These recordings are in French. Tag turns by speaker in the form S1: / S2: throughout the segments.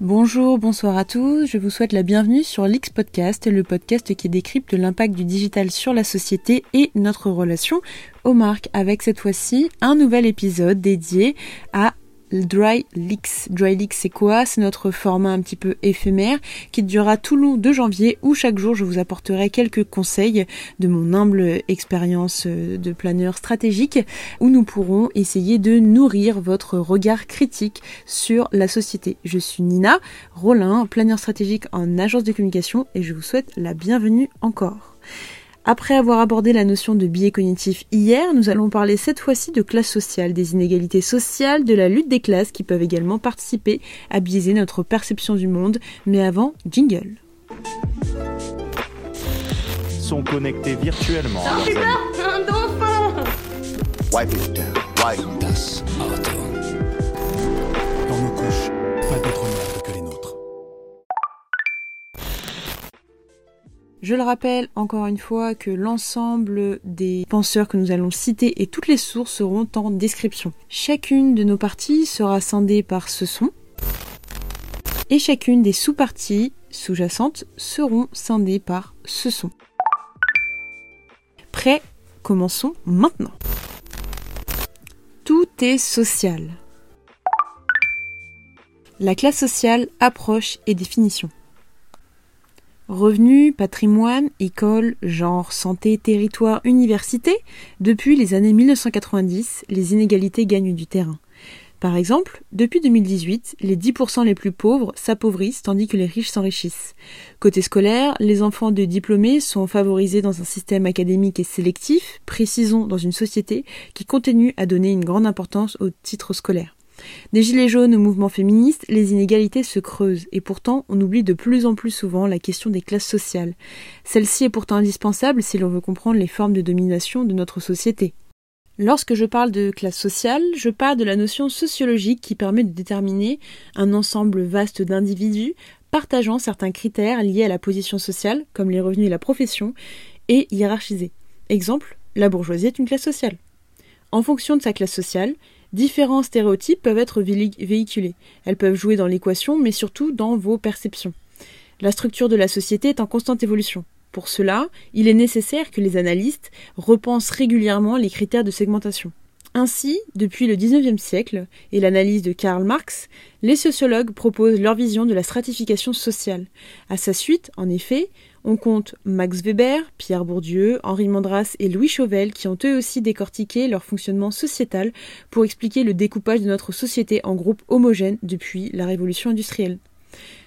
S1: Bonjour, bonsoir à tous. Je vous souhaite la bienvenue sur l'X Podcast, le podcast qui décrypte l'impact du digital sur la société et notre relation aux marques, avec cette fois-ci un nouvel épisode dédié à Dry Leaks. Dry Leaks, c'est quoi? C'est notre format un petit peu éphémère qui durera tout le long de janvier où chaque jour je vous apporterai quelques conseils de mon humble expérience euh, de planeur stratégique où nous pourrons essayer de nourrir votre regard critique sur la société. Je suis Nina Rollin, planeur stratégique en agence de communication et je vous souhaite la bienvenue encore. Après avoir abordé la notion de biais cognitif hier, nous allons parler cette fois-ci de classe sociale, des inégalités sociales, de la lutte des classes qui peuvent également participer à biaiser notre perception du monde. Mais avant, jingle.
S2: sont connectés virtuellement. à leurs amis.
S3: Wipe it down. Wipe
S4: Das Auto.
S1: Je le rappelle encore une fois que l'ensemble des penseurs que nous allons citer et toutes les sources seront en description. Chacune de nos parties sera scindée par ce son et chacune des sous-parties sous-jacentes seront scindées par ce son. Prêt? Commençons maintenant. Tout est social. La classe sociale, approche et définition. Revenus, patrimoine, école, genre, santé, territoire, université, depuis les années 1990, les inégalités gagnent du terrain. Par exemple, depuis 2018, les 10% les plus pauvres s'appauvrissent tandis que les riches s'enrichissent. Côté scolaire, les enfants de diplômés sont favorisés dans un système académique et sélectif, précisons dans une société qui continue à donner une grande importance au titre scolaire. Des gilets jaunes au mouvement féministe, les inégalités se creusent et pourtant on oublie de plus en plus souvent la question des classes sociales. Celle-ci est pourtant indispensable si l'on veut comprendre les formes de domination de notre société. Lorsque je parle de classe sociale, je parle de la notion sociologique qui permet de déterminer un ensemble vaste d'individus partageant certains critères liés à la position sociale, comme les revenus et la profession, et hiérarchisés. Exemple, la bourgeoisie est une classe sociale. En fonction de sa classe sociale, différents stéréotypes peuvent être véhiculés. Elles peuvent jouer dans l'équation, mais surtout dans vos perceptions. La structure de la société est en constante évolution. Pour cela, il est nécessaire que les analystes repensent régulièrement les critères de segmentation. Ainsi, depuis le XIXe siècle et l'analyse de Karl Marx, les sociologues proposent leur vision de la stratification sociale. À sa suite, en effet, on compte Max Weber, Pierre Bourdieu, Henri Mandras et Louis Chauvel qui ont eux aussi décortiqué leur fonctionnement sociétal pour expliquer le découpage de notre société en groupes homogènes depuis la révolution industrielle.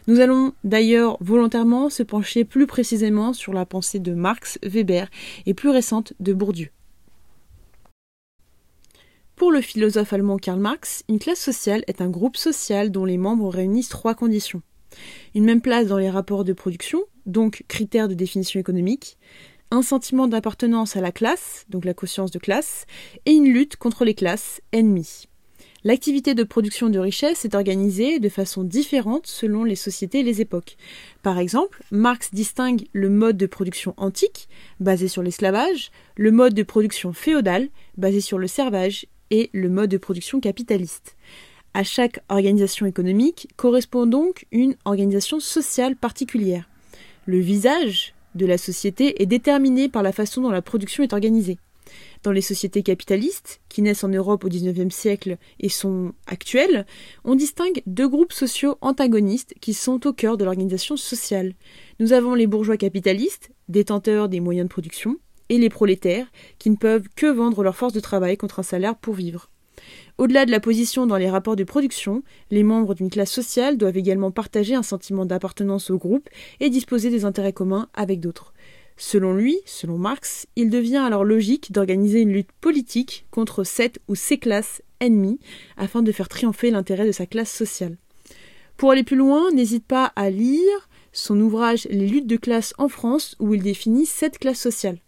S1: Nous allons d'ailleurs volontairement se pencher plus précisément sur la pensée de Marx, Weber et plus récente de Bourdieu. Pour le philosophe allemand Karl Marx, une classe sociale est un groupe social dont les membres réunissent trois conditions. Une même place dans les rapports de production, donc critères de définition économique, un sentiment d'appartenance à la classe, donc la conscience de classe, et une lutte contre les classes ennemies. L'activité de production de richesse est organisée de façon différente selon les sociétés et les époques. Par exemple, Marx distingue le mode de production antique, basé sur l'esclavage, le mode de production féodal, basé sur le servage, et le mode de production capitaliste. À chaque organisation économique correspond donc une organisation sociale particulière. Le visage de la société est déterminé par la façon dont la production est organisée. Dans les sociétés capitalistes, qui naissent en Europe au XIXe siècle et sont actuelles, on distingue deux groupes sociaux antagonistes qui sont au cœur de l'organisation sociale. Nous avons les bourgeois capitalistes, détenteurs des moyens de production, et les prolétaires, qui ne peuvent que vendre leur force de travail contre un salaire pour vivre. Au-delà de la position dans les rapports de production, les membres d'une classe sociale doivent également partager un sentiment d'appartenance au groupe et disposer des intérêts communs avec d'autres. Selon lui, selon Marx, il devient alors logique d'organiser une lutte politique contre cette ou ces classes ennemies afin de faire triompher l'intérêt de sa classe sociale. Pour aller plus loin, n'hésite pas à lire son ouvrage Les luttes de classe en France où il définit sept classes sociales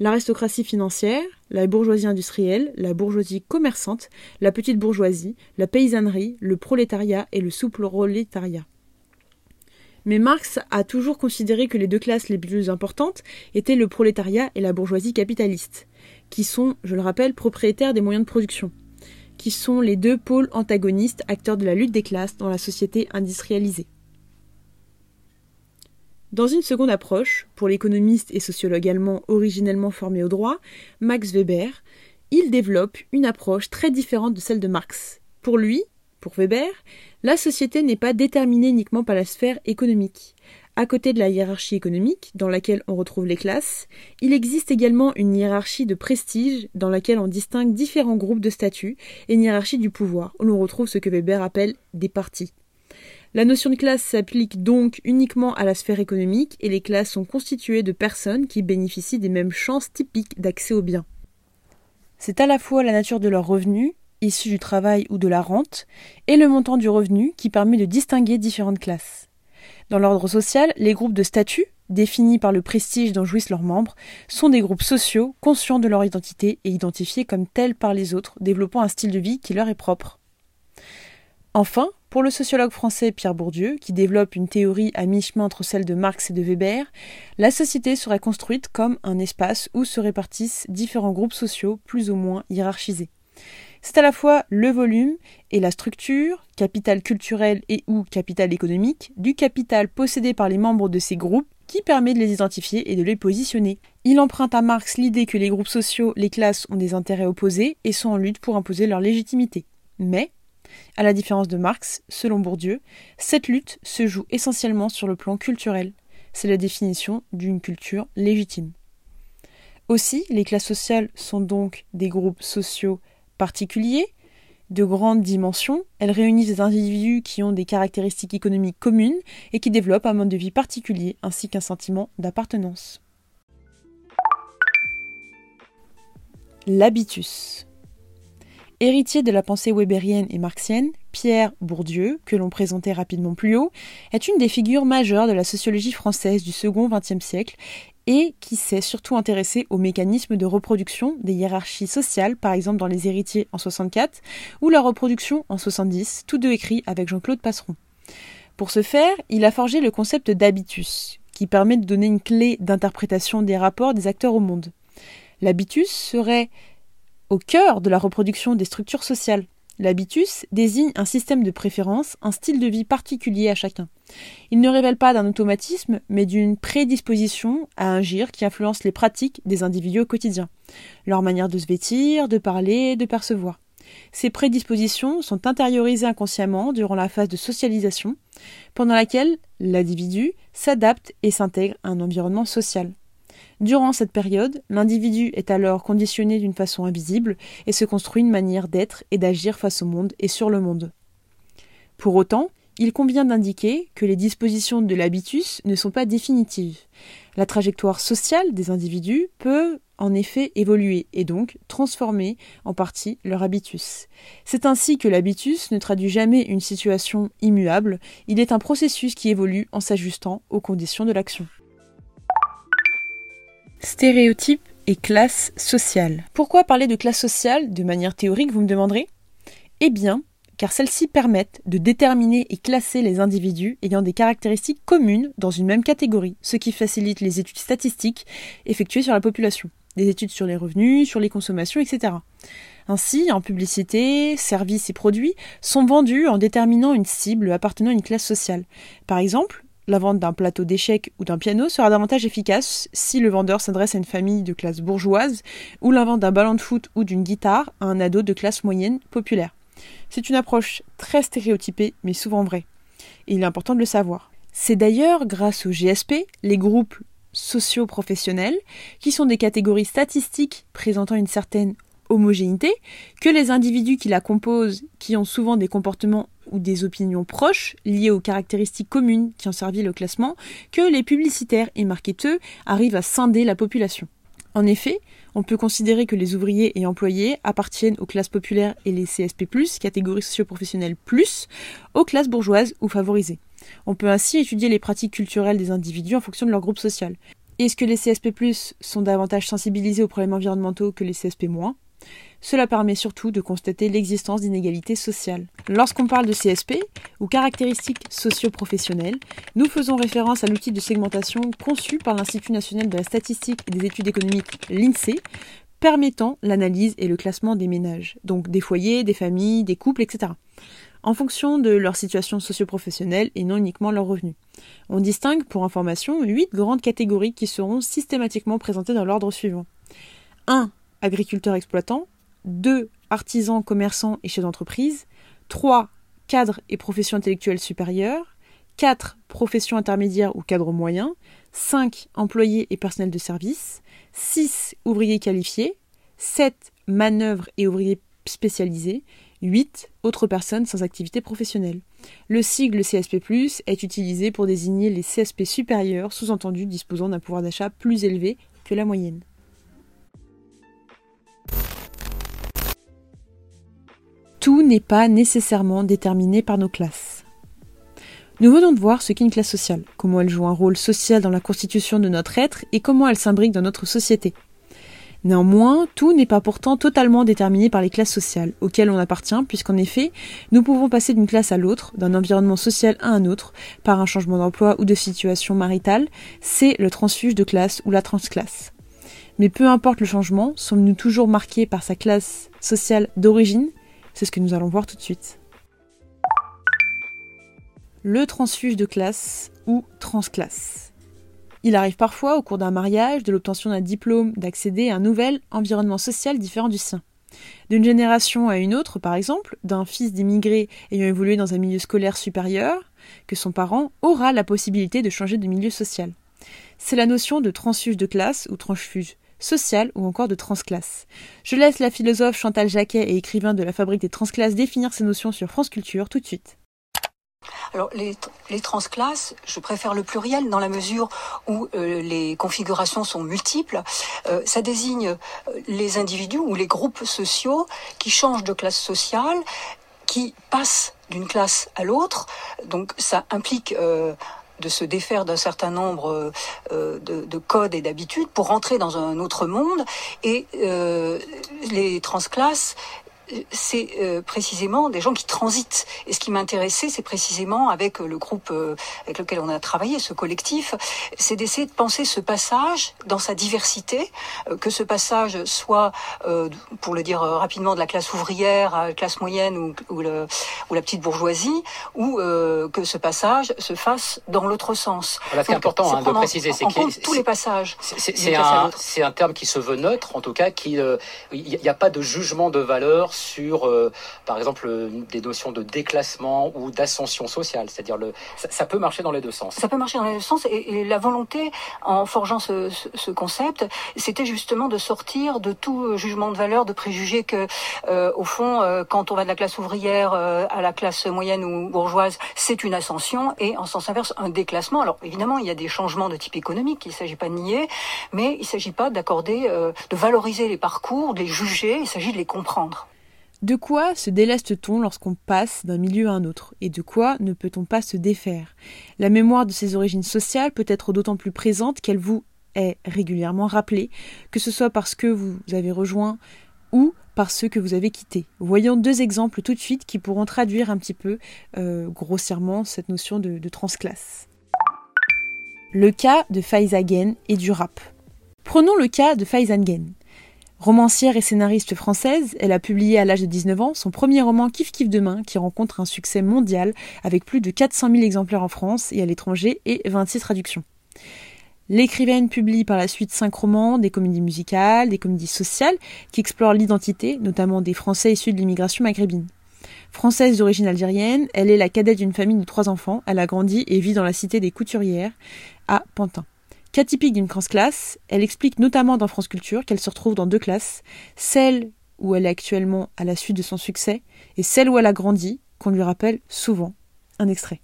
S1: l'aristocratie financière, la bourgeoisie industrielle, la bourgeoisie commerçante, la petite bourgeoisie, la paysannerie, le prolétariat et le sous-prolétariat. Mais Marx a toujours considéré que les deux classes les plus importantes étaient le prolétariat et la bourgeoisie capitaliste, qui sont, je le rappelle, propriétaires des moyens de production. qui sont les deux pôles antagonistes acteurs de la lutte des classes dans la société industrialisée. Dans une seconde approche, pour l'économiste et sociologue allemand originellement formé au droit, Max Weber, il développe une approche très différente de celle de Marx. Pour lui, pour Weber, la société n'est pas déterminée uniquement par la sphère économique. À côté de la hiérarchie économique, dans laquelle on retrouve les classes, il existe également une hiérarchie de prestige dans laquelle on distingue différents groupes de statuts et une hiérarchie du pouvoir, où l'on retrouve ce que Weber appelle des partis. La notion de classe s'applique donc uniquement à la sphère économique et les classes sont constituées de personnes qui bénéficient des mêmes chances typiques d'accès aux biens. C'est à la fois la nature de leurs revenus, issus du travail ou de la rente, et le montant du revenu qui permet de distinguer différentes classes. Dans l'ordre social, les groupes de statut, définis par le prestige dont jouissent leurs membres, sont des groupes sociaux conscients de leur identité et identifiés comme tels par les autres, développant un style de vie qui leur est propre. Enfin, pour le sociologue français Pierre Bourdieu, qui développe une théorie à mi-chemin entre celle de Marx et de Weber, la société serait construite comme un espace où se répartissent différents groupes sociaux plus ou moins hiérarchisés. C'est à la fois le volume et la structure, capital culturel et ou capital économique, du capital possédé par les membres de ces groupes qui permet de les identifier et de les positionner. Il emprunte à Marx l'idée que les groupes sociaux, les classes ont des intérêts opposés et sont en lutte pour imposer leur légitimité. Mais à la différence de Marx, selon Bourdieu, cette lutte se joue essentiellement sur le plan culturel. C'est la définition d'une culture légitime. Aussi, les classes sociales sont donc des groupes sociaux particuliers, de grande dimension. Elles réunissent des individus qui ont des caractéristiques économiques communes et qui développent un mode de vie particulier ainsi qu'un sentiment d'appartenance. L'habitus. Héritier de la pensée weberienne et marxienne, Pierre Bourdieu, que l'on présentait rapidement plus haut, est une des figures majeures de la sociologie française du second XXe siècle et qui s'est surtout intéressé aux mécanismes de reproduction des hiérarchies sociales, par exemple dans Les Héritiers en 64 ou La reproduction en 70, tous deux écrits avec Jean-Claude Passeron. Pour ce faire, il a forgé le concept d'habitus, qui permet de donner une clé d'interprétation des rapports des acteurs au monde. L'habitus serait au cœur de la reproduction des structures sociales. L'habitus désigne un système de préférence, un style de vie particulier à chacun. Il ne révèle pas d'un automatisme, mais d'une prédisposition à agir qui influence les pratiques des individus au quotidien, leur manière de se vêtir, de parler, de percevoir. Ces prédispositions sont intériorisées inconsciemment durant la phase de socialisation, pendant laquelle l'individu s'adapte et s'intègre à un environnement social. Durant cette période, l'individu est alors conditionné d'une façon invisible et se construit une manière d'être et d'agir face au monde et sur le monde. Pour autant, il convient d'indiquer que les dispositions de l'habitus ne sont pas définitives. La trajectoire sociale des individus peut en effet évoluer et donc transformer en partie leur habitus. C'est ainsi que l'habitus ne traduit jamais une situation immuable, il est un processus qui évolue en s'ajustant aux conditions de l'action. Stéréotypes et classe sociale. Pourquoi parler de classe sociale de manière théorique, vous me demanderez? Eh bien, car celles-ci permettent de déterminer et classer les individus ayant des caractéristiques communes dans une même catégorie, ce qui facilite les études statistiques effectuées sur la population, des études sur les revenus, sur les consommations, etc. Ainsi, en publicité, services et produits sont vendus en déterminant une cible appartenant à une classe sociale. Par exemple, la vente d'un plateau d'échecs ou d'un piano sera davantage efficace si le vendeur s'adresse à une famille de classe bourgeoise ou la vente d'un ballon de foot ou d'une guitare à un ado de classe moyenne populaire. C'est une approche très stéréotypée mais souvent vraie. Et il est important de le savoir. C'est d'ailleurs grâce au GSP, les groupes socio-professionnels, qui sont des catégories statistiques présentant une certaine homogénéité, que les individus qui la composent, qui ont souvent des comportements ou des opinions proches liées aux caractéristiques communes qui ont servi le classement, que les publicitaires et marketeurs arrivent à scinder la population. En effet, on peut considérer que les ouvriers et employés appartiennent aux classes populaires et les CSP+, catégories socio-professionnelles plus, aux classes bourgeoises ou favorisées. On peut ainsi étudier les pratiques culturelles des individus en fonction de leur groupe social. Est-ce que les CSP+, sont davantage sensibilisés aux problèmes environnementaux que les CSP-? Cela permet surtout de constater l'existence d'inégalités sociales. Lorsqu'on parle de CSP, ou caractéristiques socio-professionnelles, nous faisons référence à l'outil de segmentation conçu par l'Institut national de la statistique et des études économiques, l'INSEE, permettant l'analyse et le classement des ménages, donc des foyers, des familles, des couples, etc., en fonction de leur situation socio-professionnelle et non uniquement leurs revenus. On distingue, pour information, huit grandes catégories qui seront systématiquement présentées dans l'ordre suivant. 1. Agriculteurs exploitants. 2. Artisans, commerçants et chefs d'entreprise. 3. Cadres et professions intellectuelles supérieures. 4. Professions intermédiaires ou cadres moyens. 5. Employés et personnels de service. 6. Ouvriers qualifiés. 7. Manœuvres et ouvriers spécialisés. 8. Autres personnes sans activité professionnelle. Le sigle CSP+, est utilisé pour désigner les CSP supérieurs, sous-entendu disposant d'un pouvoir d'achat plus élevé que la moyenne. N'est pas nécessairement déterminé par nos classes. Nous venons de voir ce qu'est une classe sociale, comment elle joue un rôle social dans la constitution de notre être et comment elle s'imbrique dans notre société. Néanmoins, tout n'est pas pourtant totalement déterminé par les classes sociales auxquelles on appartient, puisqu'en effet, nous pouvons passer d'une classe à l'autre, d'un environnement social à un autre, par un changement d'emploi ou de situation maritale, c'est le transfuge de classe ou la transclasse. Mais peu importe le changement, sommes-nous toujours marqués par sa classe sociale d'origine C'est ce que nous allons voir tout de suite. Le transfuge de classe ou transclasse. Il arrive parfois, au cours d'un mariage, de l'obtention d'un diplôme, d'accéder à un nouvel environnement social différent du sien. D'une génération à une autre, par exemple, d'un fils d'immigré ayant évolué dans un milieu scolaire supérieur, que son parent aura la possibilité de changer de milieu social. C'est la notion de transfuge de classe ou transfuge social ou encore de transclasse. Je laisse la philosophe Chantal Jacquet et écrivain de la Fabrique des transclasses définir ces notions sur France Culture tout de suite.
S5: Alors les, les, transclasses, je préfère le pluriel dans la mesure où euh, les configurations sont multiples. Euh, ça désigne euh, les individus ou les groupes sociaux qui changent de classe sociale, qui passent d'une classe à l'autre. Donc ça implique de se défaire d'un certain nombre de, de, codes et d'habitudes pour rentrer dans un autre monde. Et les transclasses c'est euh, précisément des gens qui transitent. Et ce qui m'intéressait, c'est précisément avec le groupe euh, avec lequel on a travaillé, ce collectif, c'est d'essayer de penser ce passage dans sa diversité, euh, que ce passage soit, pour le dire rapidement, de la classe ouvrière à la classe moyenne ou, ou, le, ou la petite bourgeoisie, ou que ce passage se fasse dans l'autre sens.
S6: Voilà, c'est important hein, de préciser, c'est
S5: que tous les passages.
S6: C'est un, un, terme qui se veut neutre, en tout cas, qui il n'y a pas de jugement de valeur sur, euh, par exemple, des notions de déclassement ou d'ascension sociale. C'est-à-dire, le, ça, peut marcher dans les deux sens.
S5: Ça peut marcher dans les deux sens. Et, la volonté, en forgeant ce, ce, concept, c'était justement de sortir de tout jugement de valeur, de préjuger que, euh, au fond, euh, quand on va de la classe ouvrière à la classe moyenne ou bourgeoise, c'est une ascension, et en sens inverse, un déclassement. Alors, évidemment, il y a des changements de type économique, il ne s'agit pas de nier, mais il ne s'agit pas d'accorder, de valoriser les parcours, de les juger, il s'agit de les comprendre.
S1: De quoi se déleste-t-on lorsqu'on passe d'un milieu à un autre? Et de quoi ne peut-on pas se défaire? La mémoire de ses origines sociales peut être d'autant plus présente qu'elle vous est régulièrement rappelée, que ce soit parce que vous avez rejoint ou par ceux que vous avez quittés. Voyons deux exemples tout de suite qui pourront traduire un petit peu euh, grossièrement cette notion de, de transclasse. Le cas de Faizagen et du rap. Prenons le cas de Faizagen. Romancière et scénariste française, elle a publié à l'âge de 19 ans son premier roman Kif Kif Demain qui rencontre un succès mondial avec plus de 400 000 exemplaires en France et à l'étranger et 26 traductions. L'écrivaine publie par la suite cinq romans, des comédies musicales, des comédies sociales qui explorent l'identité, notamment des Français issus de l'immigration maghrébine. Française d'origine algérienne, elle est la cadette d'une famille de trois enfants. Elle a grandi et vit dans la cité des Couturières à Pantin. Cas typique d'une classe, elle explique notamment dans France Culture qu'elle se retrouve dans deux classes, celle où elle est actuellement à la suite de son succès et celle où elle a grandi, qu'on lui rappelle souvent. Un extrait.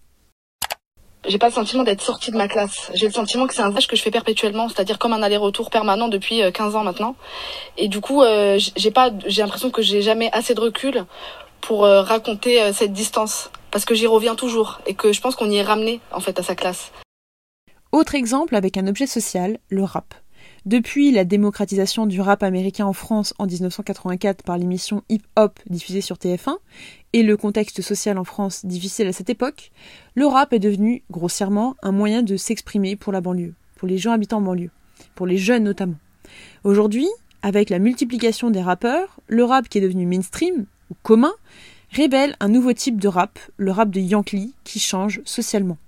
S7: J'ai pas le sentiment d'être sortie de ma classe. J'ai le sentiment que c'est un voyage que je fais perpétuellement, c'est-à-dire comme un aller-retour permanent depuis 15 euh, ans maintenant. Et du coup, euh, j'ai pas, j'ai l'impression que j'ai jamais assez de recul pour euh, raconter cette distance, parce que j'y reviens toujours et que je pense qu'on y est ramené en fait à sa classe.
S1: Autre exemple avec un objet social, le rap. Depuis la démocratisation du rap américain en France en 1984 par l'émission Hip Hop diffusée sur TF1 et le contexte social en France difficile à cette époque, le rap est devenu, grossièrement, un moyen de s'exprimer pour la banlieue, pour les gens habitant en banlieue, pour les jeunes notamment. Aujourd'hui, avec la multiplication des rappeurs, le rap qui est devenu mainstream, ou commun, révèle un nouveau type de rap, le rap de Yankee, qui change socialement.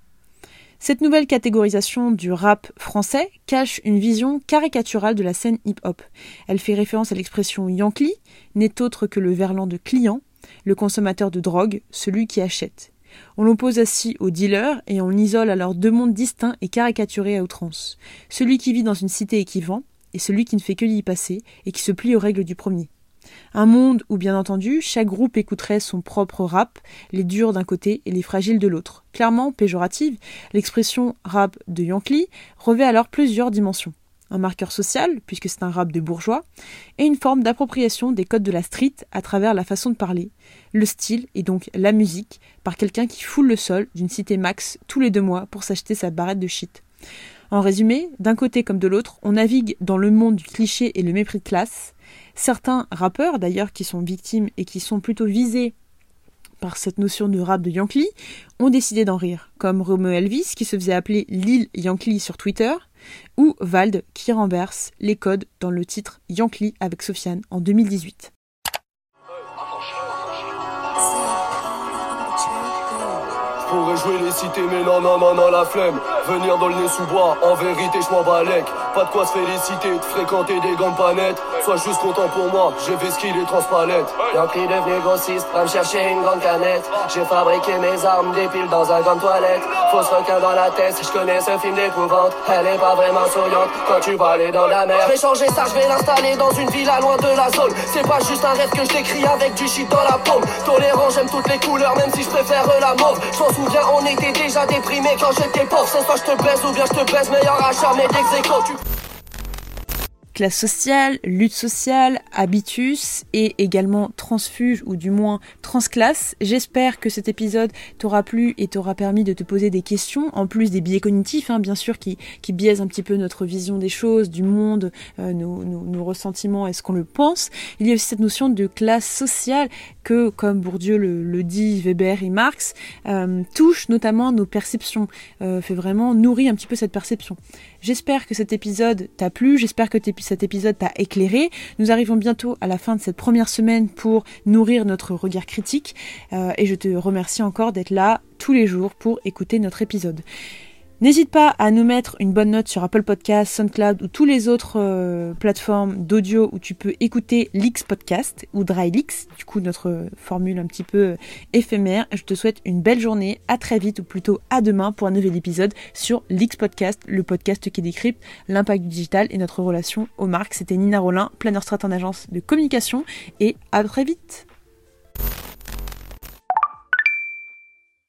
S1: Cette nouvelle catégorisation du rap français cache une vision caricaturale de la scène hip-hop. Elle fait référence à l'expression Yankee, n'est autre que le verlan de client, le consommateur de drogue, celui qui achète. On l'oppose ainsi au dealer et on isole alors deux mondes distincts et caricaturés à outrance. Celui qui vit dans une cité et qui vend, et celui qui ne fait que y passer et qui se plie aux règles du premier. Un monde où, bien entendu, chaque groupe écouterait son propre rap, les durs d'un côté et les fragiles de l'autre. Clairement péjorative, l'expression rap de Yankee revêt alors plusieurs dimensions. Un marqueur social, puisque c'est un rap de bourgeois, et une forme d'appropriation des codes de la street à travers la façon de parler, le style et donc la musique, par quelqu'un qui foule le sol d'une cité max tous les deux mois pour s'acheter sa barrette de shit. En résumé, d'un côté comme de l'autre, on navigue dans le monde du cliché et le mépris de classe, Certains rappeurs, d'ailleurs, qui sont victimes et qui sont plutôt visés par cette notion de rap de Yankee, ont décidé d'en rire, comme Romeo Elvis, qui se faisait appeler Lil Yankee sur Twitter, ou Vald, qui renverse les codes dans le titre Yankee avec Sofiane en 2018.
S8: pourrais jouer les cités, mais non, non, non, non, la flemme. Venir dans le nez sous bois, en vérité, je m'en balèque. Pas de quoi se féliciter, de fréquenter des gants pas Sois juste content pour moi, j'ai fait ski les transpalettes.
S9: Yankee devenu grossiste, va me chercher une grande canette. J'ai fabriqué mes armes, des piles dans un grand toilette. Fausse requin dans la tête, je connais ce film d'épouvante. Elle est pas vraiment souriante quand tu vas aller dans la mer. Je vais changer ça, je vais l'installer dans une villa loin de la zone. C'est pas juste un rêve que je décris avec du shit dans la paume. Tolérant, j'aime toutes les couleurs, même si je préfère la mauve. Je m'en souviens, on était déjà déprimé quand j'étais pauvre. C'est je te baise ou bien je te baise, meilleur achat, mais d'exéco,
S1: classe sociale, lutte sociale, habitus et également transfuge ou du moins transclasse. J'espère que cet épisode t'aura plu et t'aura permis de te poser des questions, en plus des biais cognitifs, hein, bien sûr, qui, qui biaisent un petit peu notre vision des choses, du monde, euh, nos, nos, nos, ressentiments et ce qu'on le pense. Il y a aussi cette notion de classe sociale que, comme Bourdieu le, le dit, Weber et Marx, euh, touche notamment nos perceptions, euh, fait vraiment nourrir un petit peu cette perception. J'espère que cet épisode t'a plu, j'espère que cet épisode t'a éclairé. Nous arrivons bientôt à la fin de cette première semaine pour nourrir notre regard critique euh, et je te remercie encore d'être là tous les jours pour écouter notre épisode. N'hésite pas à nous mettre une bonne note sur Apple Podcasts, SoundCloud ou tous les autres euh, plateformes d'audio où tu peux écouter l'X Podcast ou DryLix, du coup notre formule un petit peu euh, éphémère. Je te souhaite une belle journée, à très vite ou plutôt à demain pour un nouvel épisode sur l'X Podcast, le podcast qui décrypte l'impact du digital et notre relation aux marques. C'était Nina Rollin, planner strat en agence de communication et à très vite.